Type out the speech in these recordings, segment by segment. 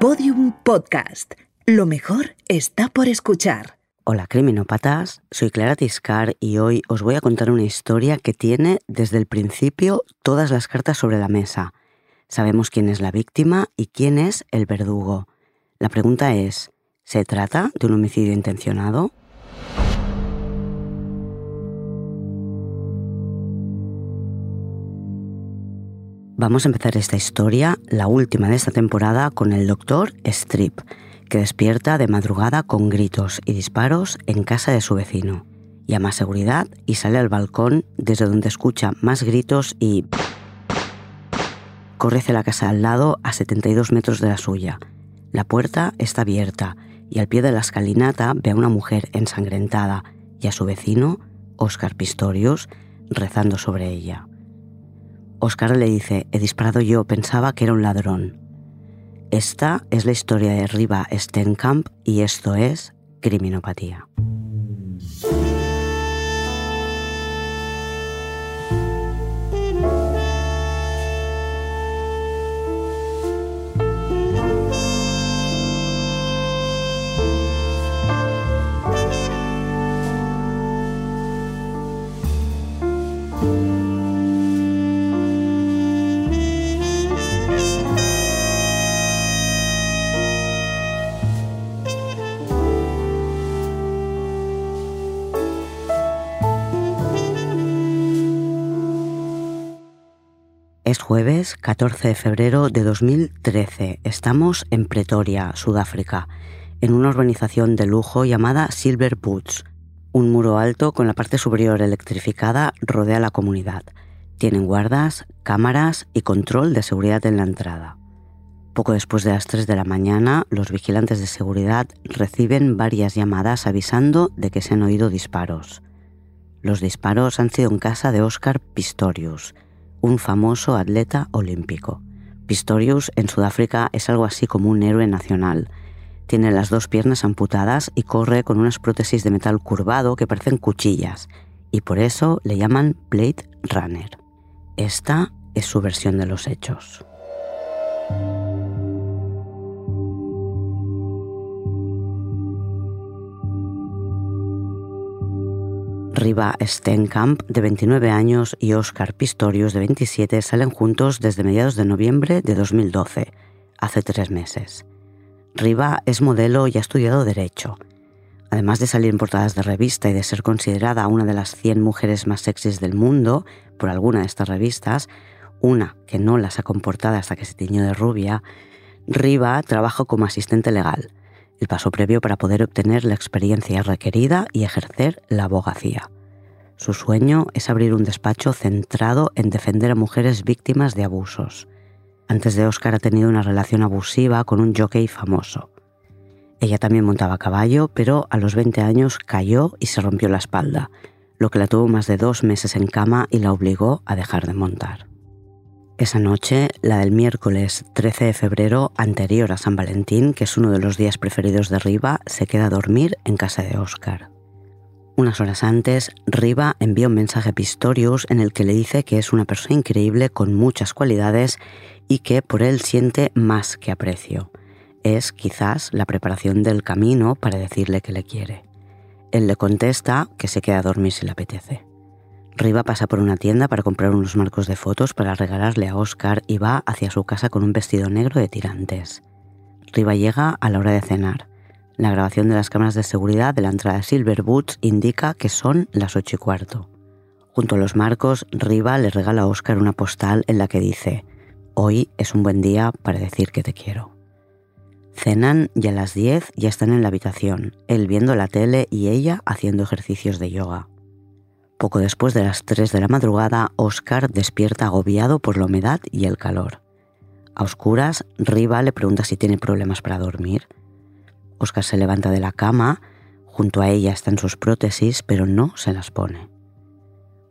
Podium Podcast. Lo mejor está por escuchar. Hola criminópatas, soy Clara Tiscar y hoy os voy a contar una historia que tiene desde el principio todas las cartas sobre la mesa. Sabemos quién es la víctima y quién es el verdugo. La pregunta es, ¿se trata de un homicidio intencionado? Vamos a empezar esta historia, la última de esta temporada, con el doctor Strip, que despierta de madrugada con gritos y disparos en casa de su vecino. Llama a seguridad y sale al balcón desde donde escucha más gritos y... Corre hacia la casa al lado a 72 metros de la suya. La puerta está abierta y al pie de la escalinata ve a una mujer ensangrentada y a su vecino, Oscar Pistorius, rezando sobre ella. Oscar le dice, he disparado yo, pensaba que era un ladrón. Esta es la historia de Riva Stenkamp y esto es Criminopatía. Es jueves 14 de febrero de 2013. Estamos en Pretoria, Sudáfrica, en una urbanización de lujo llamada Silver Boots. Un muro alto con la parte superior electrificada rodea la comunidad. Tienen guardas, cámaras y control de seguridad en la entrada. Poco después de las 3 de la mañana, los vigilantes de seguridad reciben varias llamadas avisando de que se han oído disparos. Los disparos han sido en casa de Oscar Pistorius, un famoso atleta olímpico. Pistorius en Sudáfrica es algo así como un héroe nacional. Tiene las dos piernas amputadas y corre con unas prótesis de metal curvado que parecen cuchillas, y por eso le llaman Blade Runner. Esta es su versión de los hechos. Riva Stenkamp, de 29 años, y Oscar Pistorius, de 27, salen juntos desde mediados de noviembre de 2012, hace tres meses. Riva es modelo y ha estudiado Derecho. Además de salir en portadas de revista y de ser considerada una de las 100 mujeres más sexys del mundo por alguna de estas revistas, una que no las ha comportado hasta que se tiñó de rubia, Riva trabaja como asistente legal el paso previo para poder obtener la experiencia requerida y ejercer la abogacía. Su sueño es abrir un despacho centrado en defender a mujeres víctimas de abusos. Antes de Oscar ha tenido una relación abusiva con un jockey famoso. Ella también montaba a caballo, pero a los 20 años cayó y se rompió la espalda, lo que la tuvo más de dos meses en cama y la obligó a dejar de montar. Esa noche, la del miércoles 13 de febrero, anterior a San Valentín, que es uno de los días preferidos de Riva, se queda a dormir en casa de Oscar. Unas horas antes, Riva envía un mensaje a Pistorius en el que le dice que es una persona increíble con muchas cualidades y que por él siente más que aprecio. Es quizás la preparación del camino para decirle que le quiere. Él le contesta que se queda a dormir si le apetece. Riva pasa por una tienda para comprar unos marcos de fotos para regalarle a Oscar y va hacia su casa con un vestido negro de tirantes. Riva llega a la hora de cenar. La grabación de las cámaras de seguridad de la entrada de Silver Boots indica que son las ocho y cuarto. Junto a los marcos, Riva le regala a Oscar una postal en la que dice, Hoy es un buen día para decir que te quiero. Cenan y a las 10 ya están en la habitación, él viendo la tele y ella haciendo ejercicios de yoga. Poco después de las 3 de la madrugada, Oscar despierta agobiado por la humedad y el calor. A oscuras, Riva le pregunta si tiene problemas para dormir. Oscar se levanta de la cama, junto a ella están sus prótesis, pero no se las pone.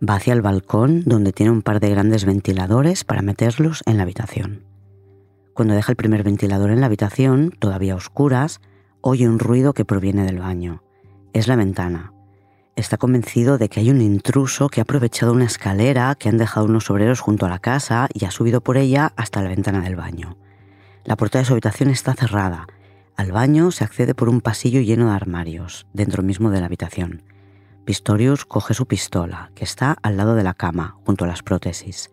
Va hacia el balcón, donde tiene un par de grandes ventiladores para meterlos en la habitación. Cuando deja el primer ventilador en la habitación, todavía a oscuras, oye un ruido que proviene del baño. Es la ventana está convencido de que hay un intruso que ha aprovechado una escalera que han dejado unos obreros junto a la casa y ha subido por ella hasta la ventana del baño. La puerta de su habitación está cerrada. Al baño se accede por un pasillo lleno de armarios, dentro mismo de la habitación. Pistorius coge su pistola, que está al lado de la cama, junto a las prótesis.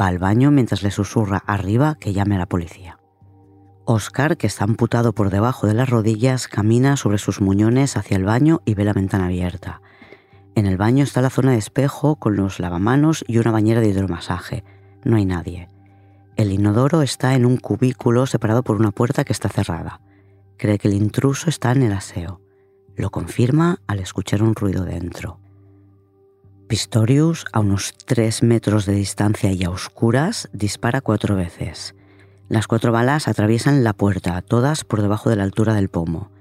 Va al baño mientras le susurra arriba que llame a la policía. Oscar, que está amputado por debajo de las rodillas, camina sobre sus muñones hacia el baño y ve la ventana abierta. En el baño está la zona de espejo con los lavamanos y una bañera de hidromasaje. No hay nadie. El inodoro está en un cubículo separado por una puerta que está cerrada. Cree que el intruso está en el aseo. Lo confirma al escuchar un ruido dentro. Pistorius, a unos tres metros de distancia y a oscuras, dispara cuatro veces. Las cuatro balas atraviesan la puerta, todas por debajo de la altura del pomo.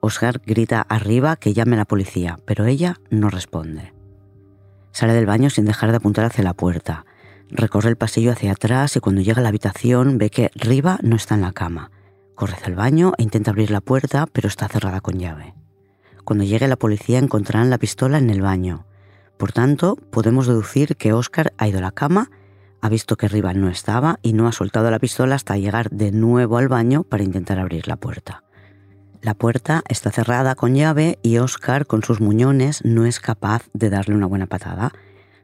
Oscar grita arriba que llame a la policía, pero ella no responde. Sale del baño sin dejar de apuntar hacia la puerta. Recorre el pasillo hacia atrás y cuando llega a la habitación ve que Riva no está en la cama. Corre hacia el baño e intenta abrir la puerta, pero está cerrada con llave. Cuando llegue la policía encontrarán la pistola en el baño. Por tanto, podemos deducir que Oscar ha ido a la cama, ha visto que Riva no estaba y no ha soltado la pistola hasta llegar de nuevo al baño para intentar abrir la puerta. La puerta está cerrada con llave y Oscar, con sus muñones, no es capaz de darle una buena patada.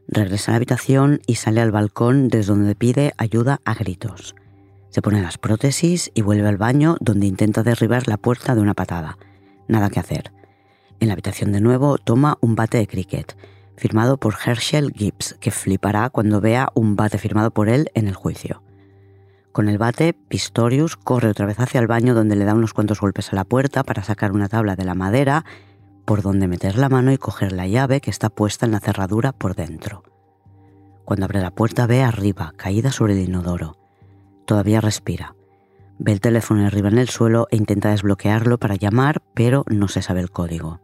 Regresa a la habitación y sale al balcón desde donde pide ayuda a gritos. Se pone las prótesis y vuelve al baño donde intenta derribar la puerta de una patada. Nada que hacer. En la habitación de nuevo toma un bate de cricket, firmado por Herschel Gibbs, que flipará cuando vea un bate firmado por él en el juicio. Con el bate, Pistorius corre otra vez hacia el baño donde le da unos cuantos golpes a la puerta para sacar una tabla de la madera por donde meter la mano y coger la llave que está puesta en la cerradura por dentro. Cuando abre la puerta ve arriba, caída sobre el inodoro. Todavía respira. Ve el teléfono arriba en el suelo e intenta desbloquearlo para llamar, pero no se sabe el código.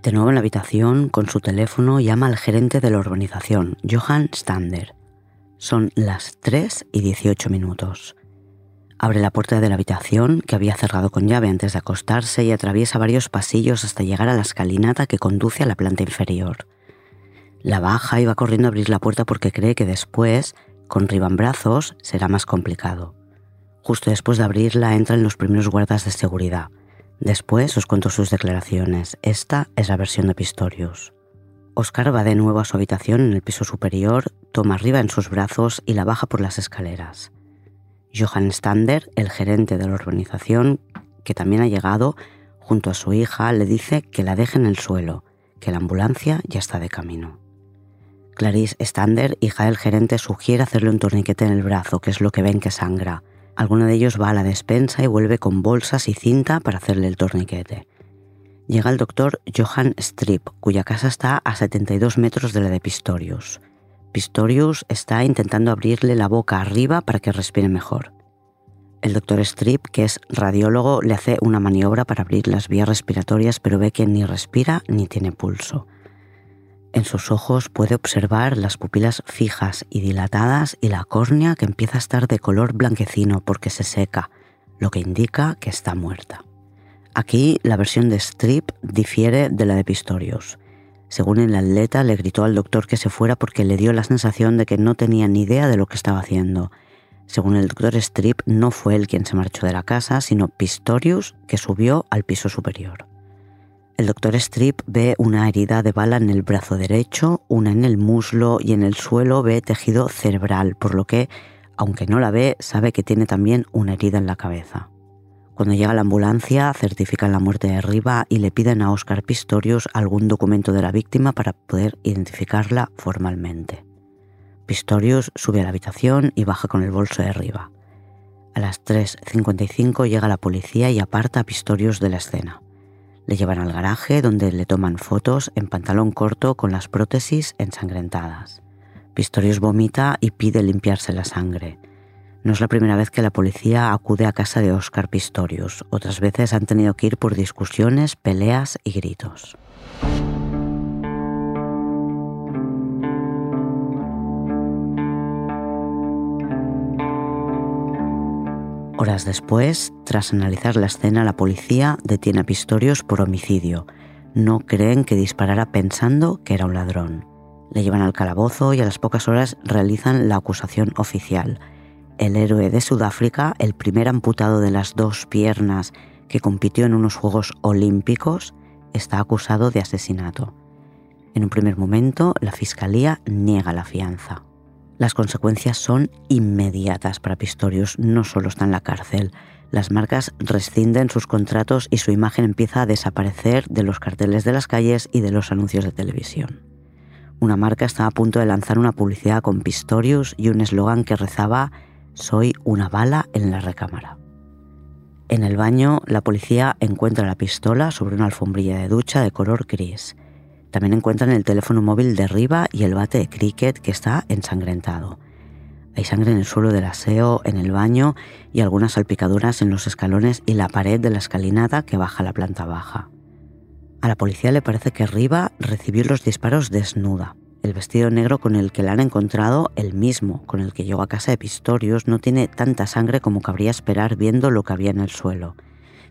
De nuevo en la habitación, con su teléfono, llama al gerente de la urbanización, Johann Stander. Son las 3 y 18 minutos. Abre la puerta de la habitación, que había cerrado con llave antes de acostarse, y atraviesa varios pasillos hasta llegar a la escalinata que conduce a la planta inferior. La baja y va corriendo a abrir la puerta porque cree que después, con ribambrazos, será más complicado. Justo después de abrirla entran los primeros guardas de seguridad. Después os cuento sus declaraciones. Esta es la versión de Pistorius. Oscar va de nuevo a su habitación en el piso superior, toma arriba en sus brazos y la baja por las escaleras. Johann Stander, el gerente de la urbanización, que también ha llegado, junto a su hija, le dice que la deje en el suelo, que la ambulancia ya está de camino. Clarice Stander, hija del gerente, sugiere hacerle un torniquete en el brazo, que es lo que ven que sangra. Alguno de ellos va a la despensa y vuelve con bolsas y cinta para hacerle el torniquete. Llega el doctor Johann Strip, cuya casa está a 72 metros de la de Pistorius. Pistorius está intentando abrirle la boca arriba para que respire mejor. El doctor Strip, que es radiólogo, le hace una maniobra para abrir las vías respiratorias, pero ve que ni respira ni tiene pulso. En sus ojos puede observar las pupilas fijas y dilatadas y la córnea que empieza a estar de color blanquecino porque se seca, lo que indica que está muerta. Aquí la versión de Strip difiere de la de Pistorius. Según el atleta, le gritó al doctor que se fuera porque le dio la sensación de que no tenía ni idea de lo que estaba haciendo. Según el doctor Strip, no fue él quien se marchó de la casa, sino Pistorius, que subió al piso superior. El doctor Strip ve una herida de bala en el brazo derecho, una en el muslo y en el suelo ve tejido cerebral, por lo que, aunque no la ve, sabe que tiene también una herida en la cabeza. Cuando llega la ambulancia, certifican la muerte de Riva y le piden a Oscar Pistorius algún documento de la víctima para poder identificarla formalmente. Pistorius sube a la habitación y baja con el bolso de Riva. A las 3.55 llega la policía y aparta a Pistorius de la escena. Le llevan al garaje donde le toman fotos en pantalón corto con las prótesis ensangrentadas. Pistorius vomita y pide limpiarse la sangre. No es la primera vez que la policía acude a casa de Oscar Pistorius. Otras veces han tenido que ir por discusiones, peleas y gritos. Horas después, tras analizar la escena, la policía detiene a Pistorius por homicidio. No creen que disparara pensando que era un ladrón. Le llevan al calabozo y a las pocas horas realizan la acusación oficial. El héroe de Sudáfrica, el primer amputado de las dos piernas que compitió en unos Juegos Olímpicos, está acusado de asesinato. En un primer momento, la Fiscalía niega la fianza. Las consecuencias son inmediatas para Pistorius, no solo está en la cárcel, las marcas rescinden sus contratos y su imagen empieza a desaparecer de los carteles de las calles y de los anuncios de televisión. Una marca está a punto de lanzar una publicidad con Pistorius y un eslogan que rezaba Soy una bala en la recámara. En el baño, la policía encuentra la pistola sobre una alfombrilla de ducha de color gris. También encuentran el teléfono móvil de Riva y el bate de cricket que está ensangrentado. Hay sangre en el suelo del aseo, en el baño y algunas salpicaduras en los escalones y la pared de la escalinata que baja a la planta baja. A la policía le parece que Riva recibió los disparos desnuda. El vestido negro con el que la han encontrado, el mismo con el que llegó a casa de Pistorius, no tiene tanta sangre como cabría esperar viendo lo que había en el suelo.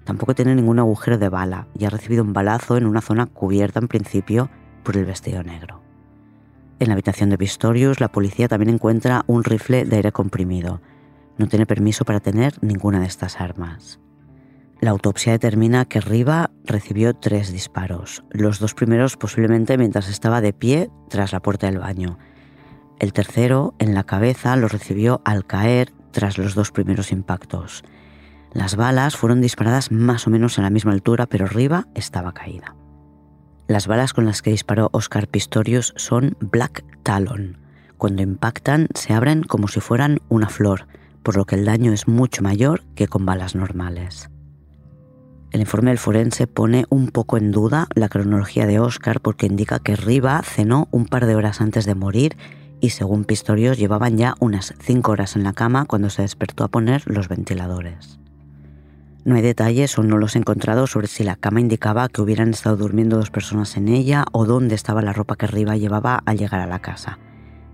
Tampoco tiene ningún agujero de bala y ha recibido un balazo en una zona cubierta en principio por el vestido negro. En la habitación de Pistorius, la policía también encuentra un rifle de aire comprimido. No tiene permiso para tener ninguna de estas armas. La autopsia determina que Riva recibió tres disparos, los dos primeros posiblemente mientras estaba de pie tras la puerta del baño. El tercero, en la cabeza, lo recibió al caer tras los dos primeros impactos. Las balas fueron disparadas más o menos a la misma altura, pero Riva estaba caída. Las balas con las que disparó Oscar Pistorius son Black Talon. Cuando impactan se abren como si fueran una flor, por lo que el daño es mucho mayor que con balas normales. El informe del forense pone un poco en duda la cronología de Oscar porque indica que Riva cenó un par de horas antes de morir y según Pistorius llevaban ya unas cinco horas en la cama cuando se despertó a poner los ventiladores. No hay detalles o no los he encontrado sobre si la cama indicaba que hubieran estado durmiendo dos personas en ella o dónde estaba la ropa que Riva llevaba al llegar a la casa.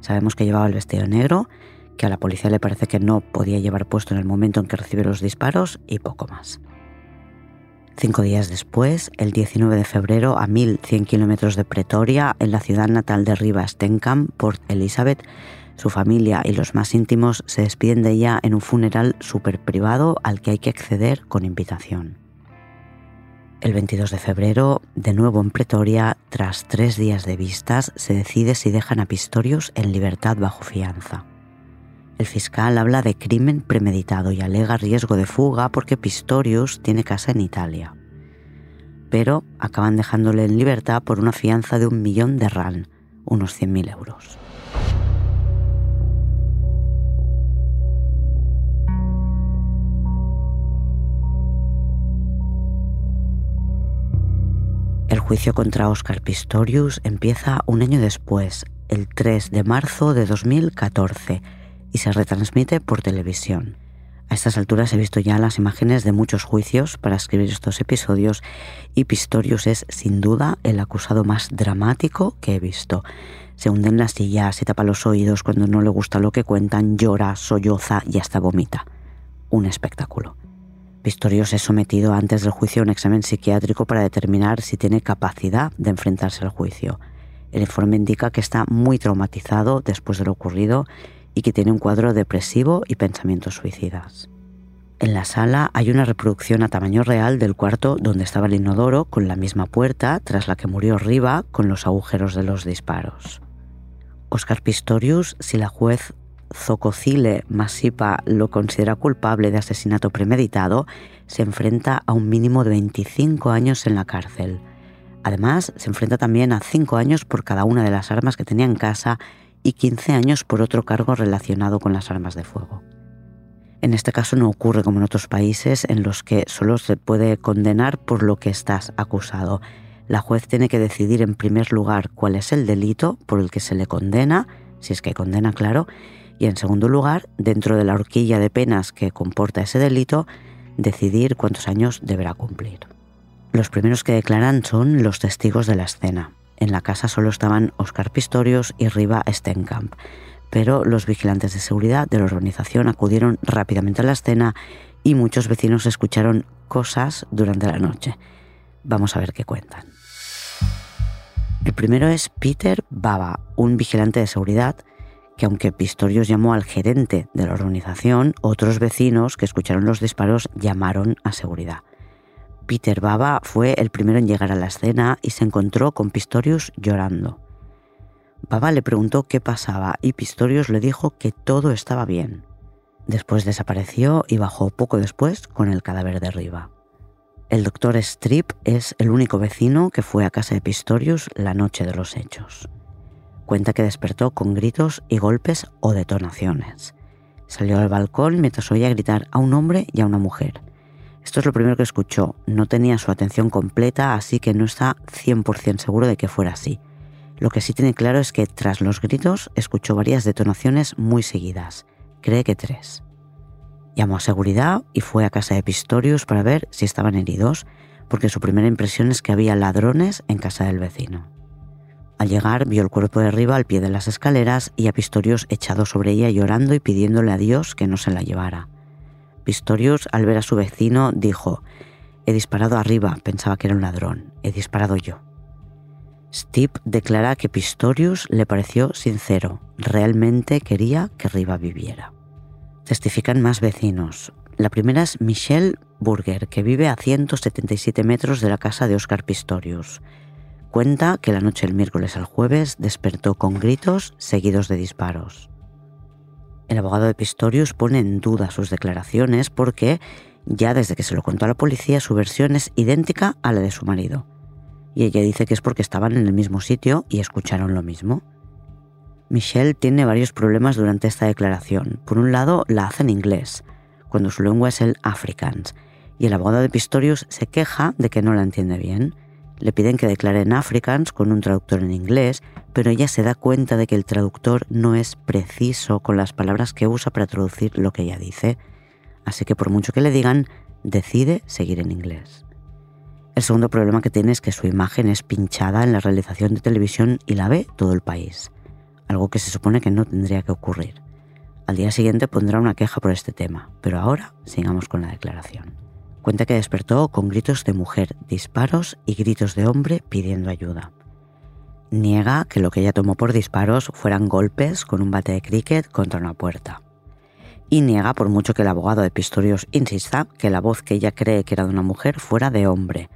Sabemos que llevaba el vestido negro, que a la policía le parece que no podía llevar puesto en el momento en que recibió los disparos y poco más. Cinco días después, el 19 de febrero, a 1.100 kilómetros de Pretoria, en la ciudad natal de Riva Stenkamp, Port Elizabeth, su familia y los más íntimos se despiden de ella en un funeral súper privado al que hay que acceder con invitación. El 22 de febrero, de nuevo en Pretoria, tras tres días de vistas, se decide si dejan a Pistorius en libertad bajo fianza. El fiscal habla de crimen premeditado y alega riesgo de fuga porque Pistorius tiene casa en Italia. Pero acaban dejándole en libertad por una fianza de un millón de RAN, unos 100.000 euros. El juicio contra Oscar Pistorius empieza un año después, el 3 de marzo de 2014 y se retransmite por televisión. A estas alturas he visto ya las imágenes de muchos juicios para escribir estos episodios y Pistorius es sin duda el acusado más dramático que he visto. Se hunde en la silla, se tapa los oídos cuando no le gusta lo que cuentan, llora, solloza y hasta vomita. Un espectáculo. Pistorius es sometido antes del juicio a un examen psiquiátrico para determinar si tiene capacidad de enfrentarse al juicio. El informe indica que está muy traumatizado después de lo ocurrido que tiene un cuadro depresivo y pensamientos suicidas. En la sala hay una reproducción a tamaño real del cuarto donde estaba el inodoro con la misma puerta tras la que murió Riva con los agujeros de los disparos. Oscar Pistorius, si la juez Zococile Masipa lo considera culpable de asesinato premeditado, se enfrenta a un mínimo de 25 años en la cárcel. Además, se enfrenta también a 5 años por cada una de las armas que tenía en casa y 15 años por otro cargo relacionado con las armas de fuego. En este caso no ocurre como en otros países en los que solo se puede condenar por lo que estás acusado. La juez tiene que decidir en primer lugar cuál es el delito por el que se le condena, si es que condena, claro, y en segundo lugar, dentro de la horquilla de penas que comporta ese delito, decidir cuántos años deberá cumplir. Los primeros que declaran son los testigos de la escena. En la casa solo estaban Oscar Pistorius y Riva Stenkamp, pero los vigilantes de seguridad de la organización acudieron rápidamente a la escena y muchos vecinos escucharon cosas durante la noche. Vamos a ver qué cuentan. El primero es Peter Baba, un vigilante de seguridad que aunque Pistorius llamó al gerente de la organización, otros vecinos que escucharon los disparos llamaron a seguridad. Peter Baba fue el primero en llegar a la escena y se encontró con Pistorius llorando. Baba le preguntó qué pasaba y Pistorius le dijo que todo estaba bien. Después desapareció y bajó poco después con el cadáver de arriba. El doctor Strip es el único vecino que fue a casa de Pistorius la noche de los hechos. Cuenta que despertó con gritos y golpes o detonaciones. Salió al balcón mientras oía gritar a un hombre y a una mujer. Esto es lo primero que escuchó. No tenía su atención completa, así que no está 100% seguro de que fuera así. Lo que sí tiene claro es que tras los gritos escuchó varias detonaciones muy seguidas. Cree que tres. Llamó a seguridad y fue a casa de Pistorius para ver si estaban heridos, porque su primera impresión es que había ladrones en casa del vecino. Al llegar vio el cuerpo de arriba al pie de las escaleras y a Pistorius echado sobre ella llorando y pidiéndole a Dios que no se la llevara. Pistorius, al ver a su vecino, dijo, He disparado arriba, pensaba que era un ladrón, he disparado yo. Steve declara que Pistorius le pareció sincero, realmente quería que Riva viviera. Testifican más vecinos. La primera es Michelle Burger, que vive a 177 metros de la casa de Oscar Pistorius. Cuenta que la noche del miércoles al jueves despertó con gritos seguidos de disparos. El abogado de Pistorius pone en duda sus declaraciones porque ya desde que se lo contó a la policía su versión es idéntica a la de su marido. Y ella dice que es porque estaban en el mismo sitio y escucharon lo mismo. Michelle tiene varios problemas durante esta declaración. Por un lado, la hace en inglés, cuando su lengua es el Afrikaans, y el abogado de Pistorius se queja de que no la entiende bien. Le piden que declare en Afrikaans con un traductor en inglés, pero ella se da cuenta de que el traductor no es preciso con las palabras que usa para traducir lo que ella dice, así que por mucho que le digan, decide seguir en inglés. El segundo problema que tiene es que su imagen es pinchada en la realización de televisión y la ve todo el país, algo que se supone que no tendría que ocurrir. Al día siguiente pondrá una queja por este tema, pero ahora sigamos con la declaración. Cuenta que despertó con gritos de mujer, disparos y gritos de hombre pidiendo ayuda. Niega que lo que ella tomó por disparos fueran golpes con un bate de cricket contra una puerta. Y niega, por mucho que el abogado de Pistorius insista, que la voz que ella cree que era de una mujer fuera de hombre,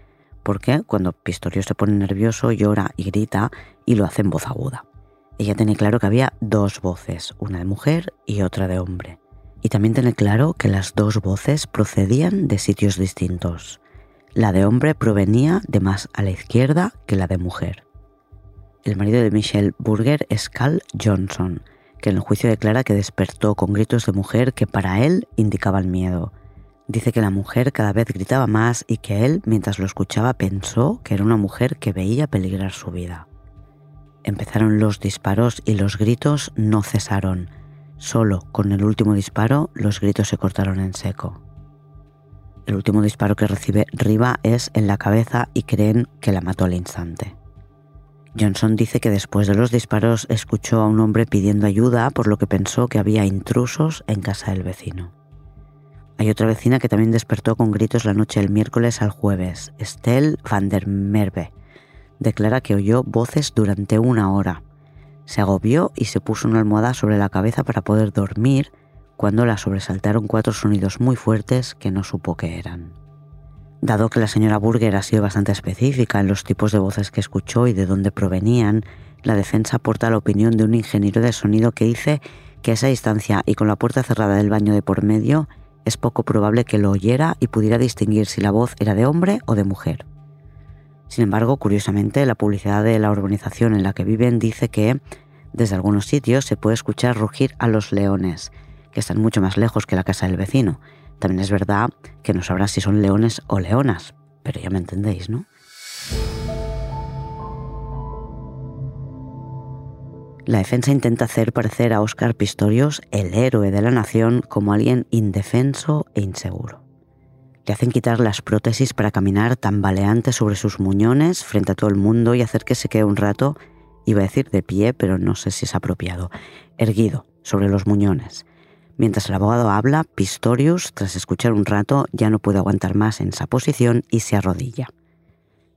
porque cuando Pistorius se pone nervioso llora y grita y lo hace en voz aguda. Ella tiene claro que había dos voces, una de mujer y otra de hombre. Y también tiene claro que las dos voces procedían de sitios distintos. La de hombre provenía de más a la izquierda que la de mujer. El marido de Michelle Burger es Cal Johnson, que en el juicio declara que despertó con gritos de mujer que para él indicaban miedo. Dice que la mujer cada vez gritaba más y que él, mientras lo escuchaba, pensó que era una mujer que veía peligrar su vida. Empezaron los disparos y los gritos no cesaron. Solo con el último disparo los gritos se cortaron en seco. El último disparo que recibe Riva es en la cabeza y creen que la mató al instante. Johnson dice que después de los disparos escuchó a un hombre pidiendo ayuda por lo que pensó que había intrusos en casa del vecino. Hay otra vecina que también despertó con gritos la noche del miércoles al jueves. Estelle van der Merwe declara que oyó voces durante una hora. Se agobió y se puso una almohada sobre la cabeza para poder dormir cuando la sobresaltaron cuatro sonidos muy fuertes que no supo qué eran. Dado que la señora Burger ha sido bastante específica en los tipos de voces que escuchó y de dónde provenían, la defensa aporta la opinión de un ingeniero de sonido que dice que a esa distancia y con la puerta cerrada del baño de por medio es poco probable que lo oyera y pudiera distinguir si la voz era de hombre o de mujer. Sin embargo, curiosamente, la publicidad de la urbanización en la que viven dice que desde algunos sitios se puede escuchar rugir a los leones, que están mucho más lejos que la casa del vecino, también es verdad que no sabrás si son leones o leonas, pero ya me entendéis, ¿no? La defensa intenta hacer parecer a Oscar Pistorius, el héroe de la nación, como alguien indefenso e inseguro. Le hacen quitar las prótesis para caminar tambaleante sobre sus muñones frente a todo el mundo y hacer que se quede un rato, iba a decir de pie, pero no sé si es apropiado, erguido sobre los muñones, Mientras el abogado habla, Pistorius, tras escuchar un rato, ya no puede aguantar más en esa posición y se arrodilla.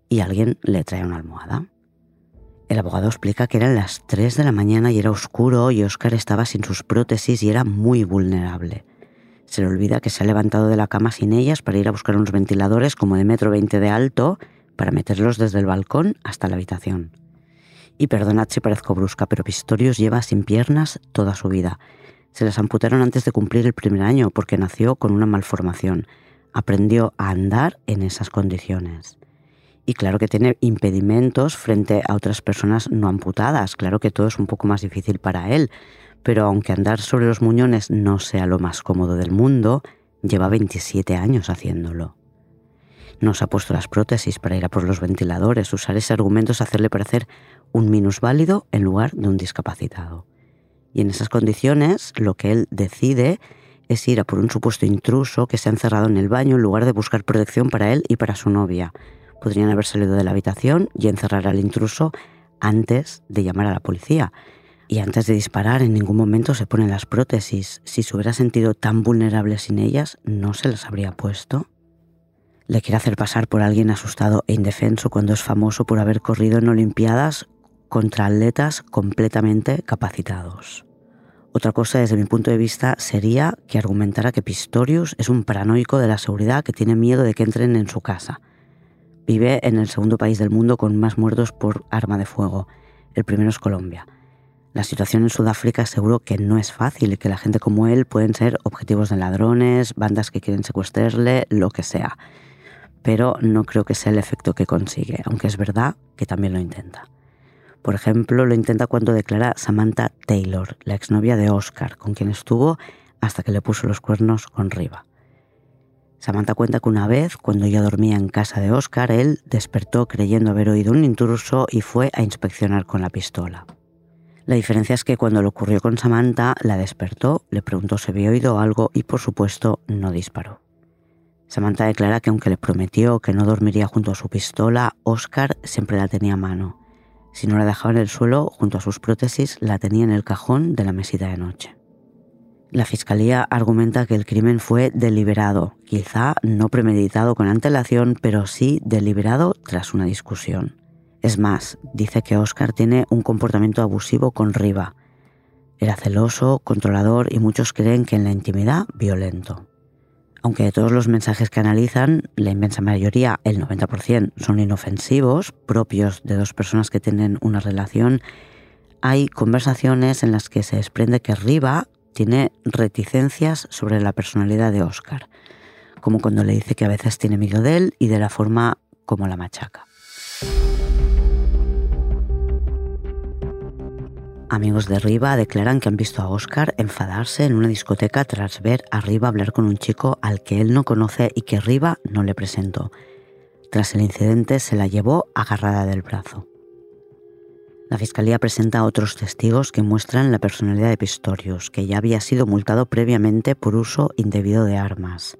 Y alguien le trae una almohada. El abogado explica que eran las 3 de la mañana y era oscuro y Oscar estaba sin sus prótesis y era muy vulnerable. Se le olvida que se ha levantado de la cama sin ellas para ir a buscar unos ventiladores como de metro veinte de alto para meterlos desde el balcón hasta la habitación. Y perdonad si parezco brusca, pero Pistorius lleva sin piernas toda su vida. Se las amputaron antes de cumplir el primer año porque nació con una malformación. Aprendió a andar en esas condiciones. Y claro que tiene impedimentos frente a otras personas no amputadas. Claro que todo es un poco más difícil para él. Pero aunque andar sobre los muñones no sea lo más cómodo del mundo, lleva 27 años haciéndolo. No se ha puesto las prótesis para ir a por los ventiladores. Usar ese argumento es hacerle parecer un minusválido en lugar de un discapacitado. Y en esas condiciones, lo que él decide es ir a por un supuesto intruso que se ha encerrado en el baño en lugar de buscar protección para él y para su novia. Podrían haber salido de la habitación y encerrar al intruso antes de llamar a la policía. Y antes de disparar, en ningún momento se ponen las prótesis. Si se hubiera sentido tan vulnerable sin ellas, ¿no se las habría puesto? Le quiere hacer pasar por alguien asustado e indefenso cuando es famoso por haber corrido en Olimpiadas contra atletas completamente capacitados. Otra cosa desde mi punto de vista sería que argumentara que Pistorius es un paranoico de la seguridad que tiene miedo de que entren en su casa. Vive en el segundo país del mundo con más muertos por arma de fuego. El primero es Colombia. La situación en Sudáfrica seguro que no es fácil y que la gente como él pueden ser objetivos de ladrones, bandas que quieren secuestrarle, lo que sea. Pero no creo que sea el efecto que consigue, aunque es verdad que también lo intenta. Por ejemplo, lo intenta cuando declara Samantha Taylor, la exnovia de Oscar, con quien estuvo hasta que le puso los cuernos con Riva. Samantha cuenta que una vez, cuando ella dormía en casa de Oscar, él despertó creyendo haber oído un intruso y fue a inspeccionar con la pistola. La diferencia es que cuando lo ocurrió con Samantha, la despertó, le preguntó si había oído algo y por supuesto no disparó. Samantha declara que aunque le prometió que no dormiría junto a su pistola, Oscar siempre la tenía a mano si no la dejaba en el suelo, junto a sus prótesis, la tenía en el cajón de la mesita de noche. La fiscalía argumenta que el crimen fue deliberado, quizá no premeditado con antelación, pero sí deliberado tras una discusión. Es más, dice que Oscar tiene un comportamiento abusivo con Riva. Era celoso, controlador y muchos creen que en la intimidad violento. Aunque de todos los mensajes que analizan, la inmensa mayoría, el 90%, son inofensivos, propios de dos personas que tienen una relación, hay conversaciones en las que se desprende que Riva tiene reticencias sobre la personalidad de Oscar, como cuando le dice que a veces tiene miedo de él y de la forma como la machaca. Amigos de Riva declaran que han visto a Oscar enfadarse en una discoteca tras ver a Riva hablar con un chico al que él no conoce y que Riva no le presentó. Tras el incidente se la llevó agarrada del brazo. La fiscalía presenta otros testigos que muestran la personalidad de Pistorius, que ya había sido multado previamente por uso indebido de armas.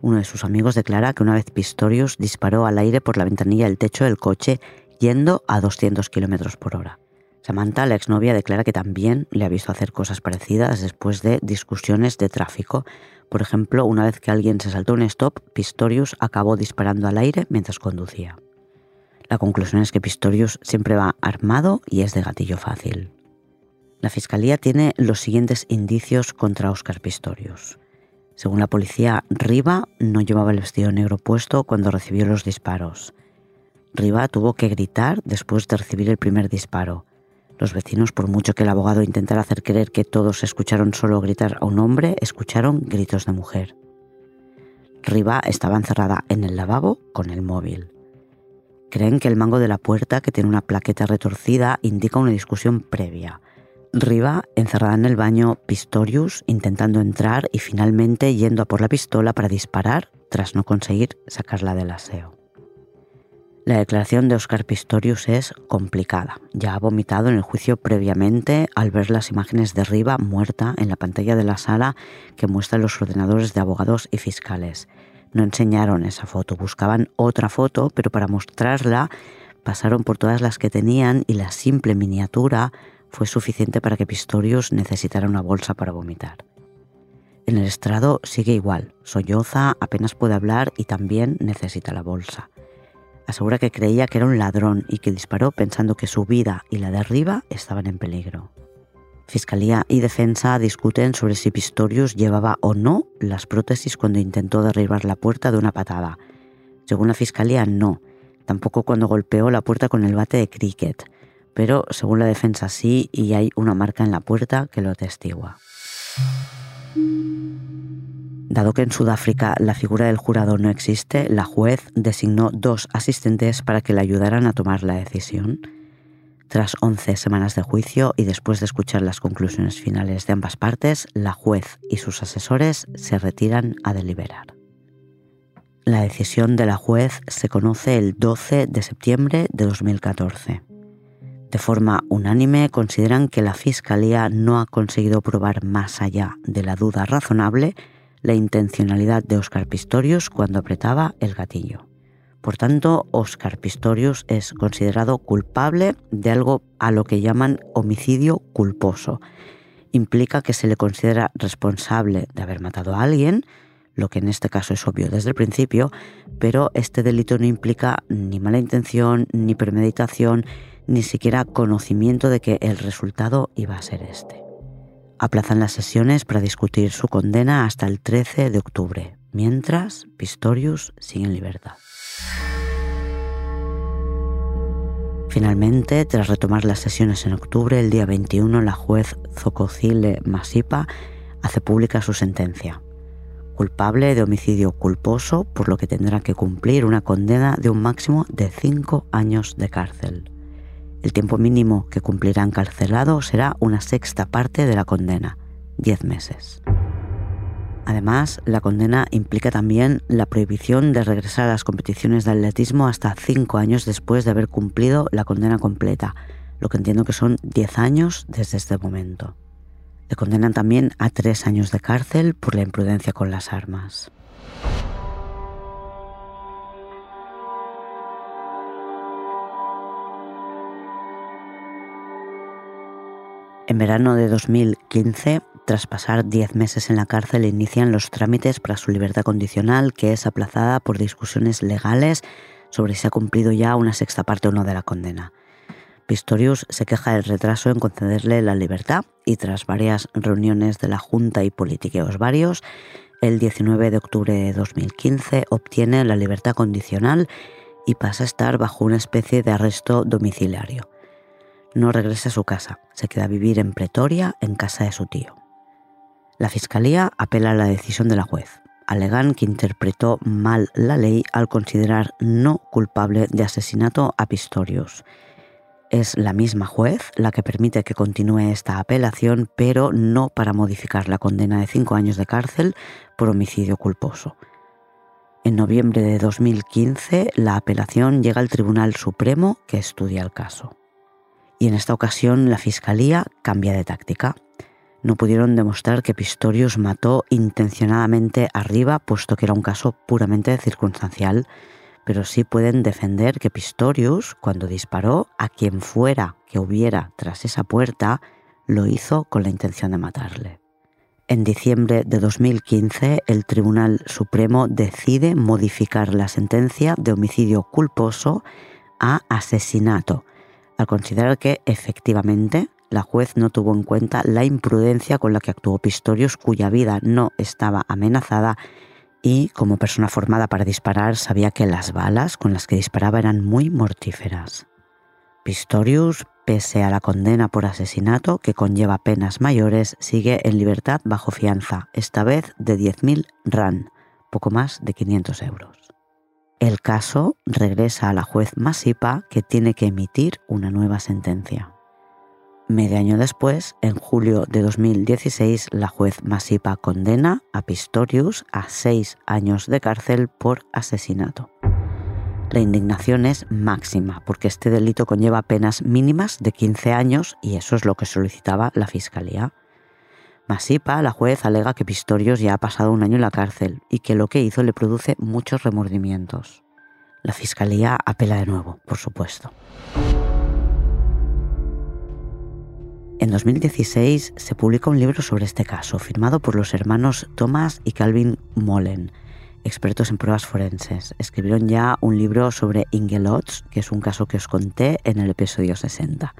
Uno de sus amigos declara que una vez Pistorius disparó al aire por la ventanilla del techo del coche yendo a 200 km por hora. Samantha, la exnovia, declara que también le ha visto hacer cosas parecidas después de discusiones de tráfico. Por ejemplo, una vez que alguien se saltó un stop, Pistorius acabó disparando al aire mientras conducía. La conclusión es que Pistorius siempre va armado y es de gatillo fácil. La fiscalía tiene los siguientes indicios contra Oscar Pistorius. Según la policía, Riva no llevaba el vestido negro puesto cuando recibió los disparos. Riva tuvo que gritar después de recibir el primer disparo. Los vecinos, por mucho que el abogado intentara hacer creer que todos escucharon solo gritar a un hombre, escucharon gritos de mujer. Riva estaba encerrada en el lavabo con el móvil. Creen que el mango de la puerta, que tiene una plaqueta retorcida, indica una discusión previa. Riva, encerrada en el baño, Pistorius intentando entrar y finalmente yendo a por la pistola para disparar tras no conseguir sacarla del aseo. La declaración de Oscar Pistorius es complicada. Ya ha vomitado en el juicio previamente al ver las imágenes de Riva muerta en la pantalla de la sala que muestran los ordenadores de abogados y fiscales. No enseñaron esa foto, buscaban otra foto, pero para mostrarla pasaron por todas las que tenían y la simple miniatura fue suficiente para que Pistorius necesitara una bolsa para vomitar. En el estrado sigue igual, solloza, apenas puede hablar y también necesita la bolsa. Asegura que creía que era un ladrón y que disparó pensando que su vida y la de arriba estaban en peligro. Fiscalía y defensa discuten sobre si Pistorius llevaba o no las prótesis cuando intentó derribar la puerta de una patada. Según la fiscalía, no, tampoco cuando golpeó la puerta con el bate de cricket, pero según la defensa sí y hay una marca en la puerta que lo atestigua. Dado que en Sudáfrica la figura del jurado no existe, la juez designó dos asistentes para que le ayudaran a tomar la decisión. Tras 11 semanas de juicio y después de escuchar las conclusiones finales de ambas partes, la juez y sus asesores se retiran a deliberar. La decisión de la juez se conoce el 12 de septiembre de 2014. De forma unánime consideran que la Fiscalía no ha conseguido probar más allá de la duda razonable la intencionalidad de Oscar Pistorius cuando apretaba el gatillo. Por tanto, Oscar Pistorius es considerado culpable de algo a lo que llaman homicidio culposo. Implica que se le considera responsable de haber matado a alguien, lo que en este caso es obvio desde el principio, pero este delito no implica ni mala intención, ni premeditación, ni siquiera conocimiento de que el resultado iba a ser este aplazan las sesiones para discutir su condena hasta el 13 de octubre, mientras Pistorius sigue en libertad. Finalmente, tras retomar las sesiones en octubre, el día 21 la juez Zococile Masipa hace pública su sentencia. Culpable de homicidio culposo, por lo que tendrá que cumplir una condena de un máximo de cinco años de cárcel. El tiempo mínimo que cumplirá encarcelado será una sexta parte de la condena, 10 meses. Además, la condena implica también la prohibición de regresar a las competiciones de atletismo hasta 5 años después de haber cumplido la condena completa, lo que entiendo que son 10 años desde este momento. Le condenan también a 3 años de cárcel por la imprudencia con las armas. En verano de 2015, tras pasar 10 meses en la cárcel, inician los trámites para su libertad condicional, que es aplazada por discusiones legales sobre si ha cumplido ya una sexta parte o no de la condena. Pistorius se queja del retraso en concederle la libertad y tras varias reuniones de la Junta y politiqueos varios, el 19 de octubre de 2015 obtiene la libertad condicional y pasa a estar bajo una especie de arresto domiciliario no regresa a su casa, se queda a vivir en Pretoria, en casa de su tío. La Fiscalía apela a la decisión de la juez. Alegan que interpretó mal la ley al considerar no culpable de asesinato a Pistorius. Es la misma juez la que permite que continúe esta apelación, pero no para modificar la condena de cinco años de cárcel por homicidio culposo. En noviembre de 2015, la apelación llega al Tribunal Supremo que estudia el caso y en esta ocasión la Fiscalía cambia de táctica. No pudieron demostrar que Pistorius mató intencionadamente arriba, puesto que era un caso puramente circunstancial, pero sí pueden defender que Pistorius, cuando disparó a quien fuera que hubiera tras esa puerta, lo hizo con la intención de matarle. En diciembre de 2015, el Tribunal Supremo decide modificar la sentencia de homicidio culposo a asesinato, al considerar que efectivamente la juez no tuvo en cuenta la imprudencia con la que actuó Pistorius, cuya vida no estaba amenazada y, como persona formada para disparar, sabía que las balas con las que disparaba eran muy mortíferas. Pistorius, pese a la condena por asesinato que conlleva penas mayores, sigue en libertad bajo fianza, esta vez de 10.000 RAN, poco más de 500 euros. El caso regresa a la juez Masipa que tiene que emitir una nueva sentencia. Medio año después, en julio de 2016, la juez Masipa condena a Pistorius a seis años de cárcel por asesinato. La indignación es máxima porque este delito conlleva penas mínimas de 15 años y eso es lo que solicitaba la Fiscalía. Masipa, la juez, alega que Pistorius ya ha pasado un año en la cárcel y que lo que hizo le produce muchos remordimientos. La fiscalía apela de nuevo, por supuesto. En 2016 se publica un libro sobre este caso, firmado por los hermanos Thomas y Calvin Mullen. expertos en pruebas forenses. Escribieron ya un libro sobre Ingelots, que es un caso que os conté en el episodio 60.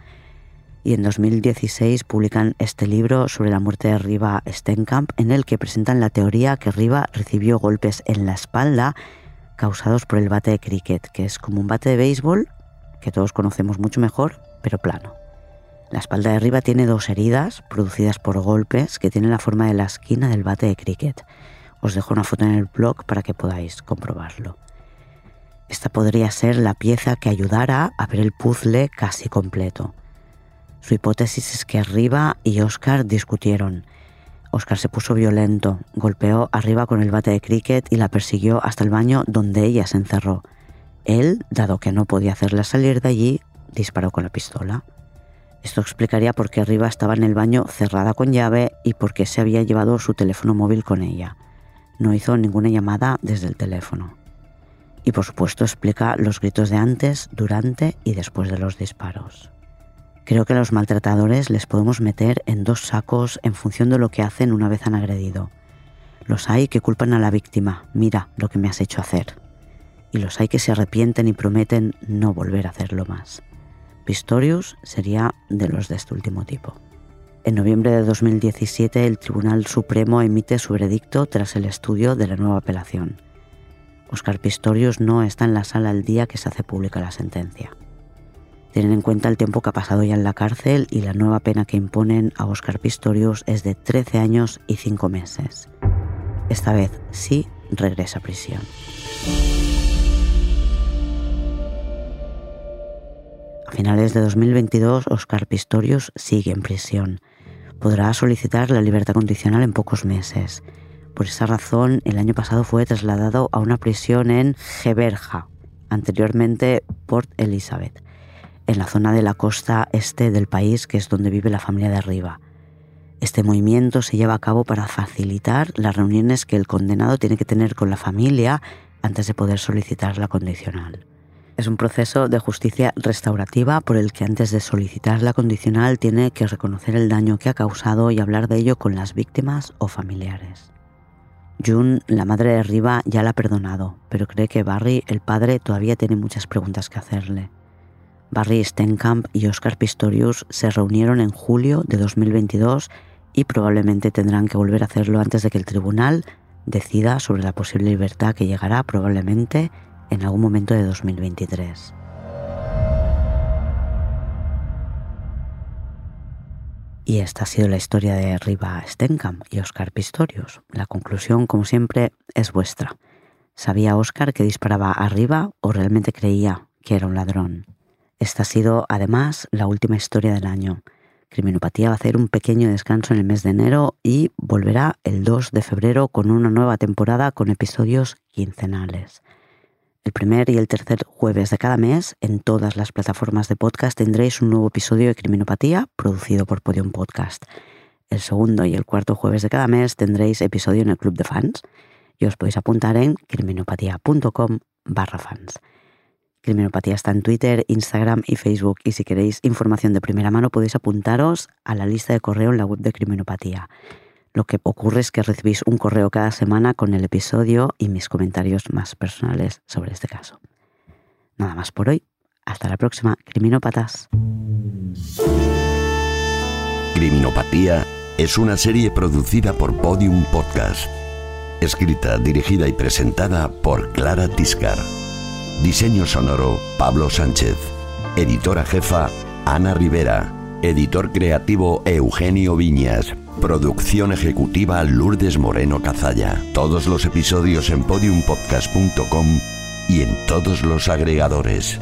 Y en 2016 publican este libro sobre la muerte de Riva Stenkamp, en el que presentan la teoría que Riva recibió golpes en la espalda causados por el bate de cricket, que es como un bate de béisbol, que todos conocemos mucho mejor, pero plano. La espalda de Riva tiene dos heridas producidas por golpes que tienen la forma de la esquina del bate de cricket. Os dejo una foto en el blog para que podáis comprobarlo. Esta podría ser la pieza que ayudara a ver el puzzle casi completo. Su hipótesis es que Riva y Oscar discutieron. Oscar se puso violento, golpeó arriba con el bate de cricket y la persiguió hasta el baño donde ella se encerró. Él, dado que no podía hacerla salir de allí, disparó con la pistola. Esto explicaría por qué Riva estaba en el baño cerrada con llave y por qué se había llevado su teléfono móvil con ella no hizo ninguna llamada desde el teléfono. Y por supuesto explica los gritos de antes, durante y después de los disparos. Creo que a los maltratadores les podemos meter en dos sacos en función de lo que hacen una vez han agredido. Los hay que culpan a la víctima, mira lo que me has hecho hacer. Y los hay que se arrepienten y prometen no volver a hacerlo más. Pistorius sería de los de este último tipo. En noviembre de 2017 el Tribunal Supremo emite su veredicto tras el estudio de la nueva apelación. Oscar Pistorius no está en la sala el día que se hace pública la sentencia. Tienen en cuenta el tiempo que ha pasado ya en la cárcel y la nueva pena que imponen a Oscar Pistorius es de 13 años y 5 meses. Esta vez sí regresa a prisión. A finales de 2022, Oscar Pistorius sigue en prisión podrá solicitar la libertad condicional en pocos meses. Por esa razón, el año pasado fue trasladado a una prisión en Geberja, anteriormente Port Elizabeth, en la zona de la costa este del país, que es donde vive la familia de arriba. Este movimiento se lleva a cabo para facilitar las reuniones que el condenado tiene que tener con la familia antes de poder solicitar la condicional. Es un proceso de justicia restaurativa por el que antes de solicitar la condicional tiene que reconocer el daño que ha causado y hablar de ello con las víctimas o familiares. June, la madre de Riva, ya la ha perdonado, pero cree que Barry, el padre, todavía tiene muchas preguntas que hacerle. Barry Stenkamp y Oscar Pistorius se reunieron en julio de 2022 y probablemente tendrán que volver a hacerlo antes de que el tribunal decida sobre la posible libertad que llegará probablemente en algún momento de 2023. Y esta ha sido la historia de Riva Stenkamp y Oscar Pistorius. La conclusión, como siempre, es vuestra. ¿Sabía Oscar que disparaba arriba o realmente creía que era un ladrón? Esta ha sido, además, la última historia del año. Criminopatía va a hacer un pequeño descanso en el mes de enero y volverá el 2 de febrero con una nueva temporada con episodios quincenales. El primer y el tercer jueves de cada mes, en todas las plataformas de podcast, tendréis un nuevo episodio de Criminopatía producido por Podium Podcast. El segundo y el cuarto jueves de cada mes tendréis episodio en el Club de Fans y os podéis apuntar en criminopatía.com barra fans. Criminopatía está en Twitter, Instagram y Facebook y si queréis información de primera mano podéis apuntaros a la lista de correo en la web de Criminopatía. Lo que ocurre es que recibís un correo cada semana con el episodio y mis comentarios más personales sobre este caso. Nada más por hoy. Hasta la próxima, criminópatas. Criminopatía es una serie producida por Podium Podcast. Escrita, dirigida y presentada por Clara Tiscar. Diseño sonoro, Pablo Sánchez. Editora jefa, Ana Rivera. Editor creativo, Eugenio Viñas. Producción ejecutiva Lourdes Moreno Cazalla. Todos los episodios en podiumpodcast.com y en todos los agregadores.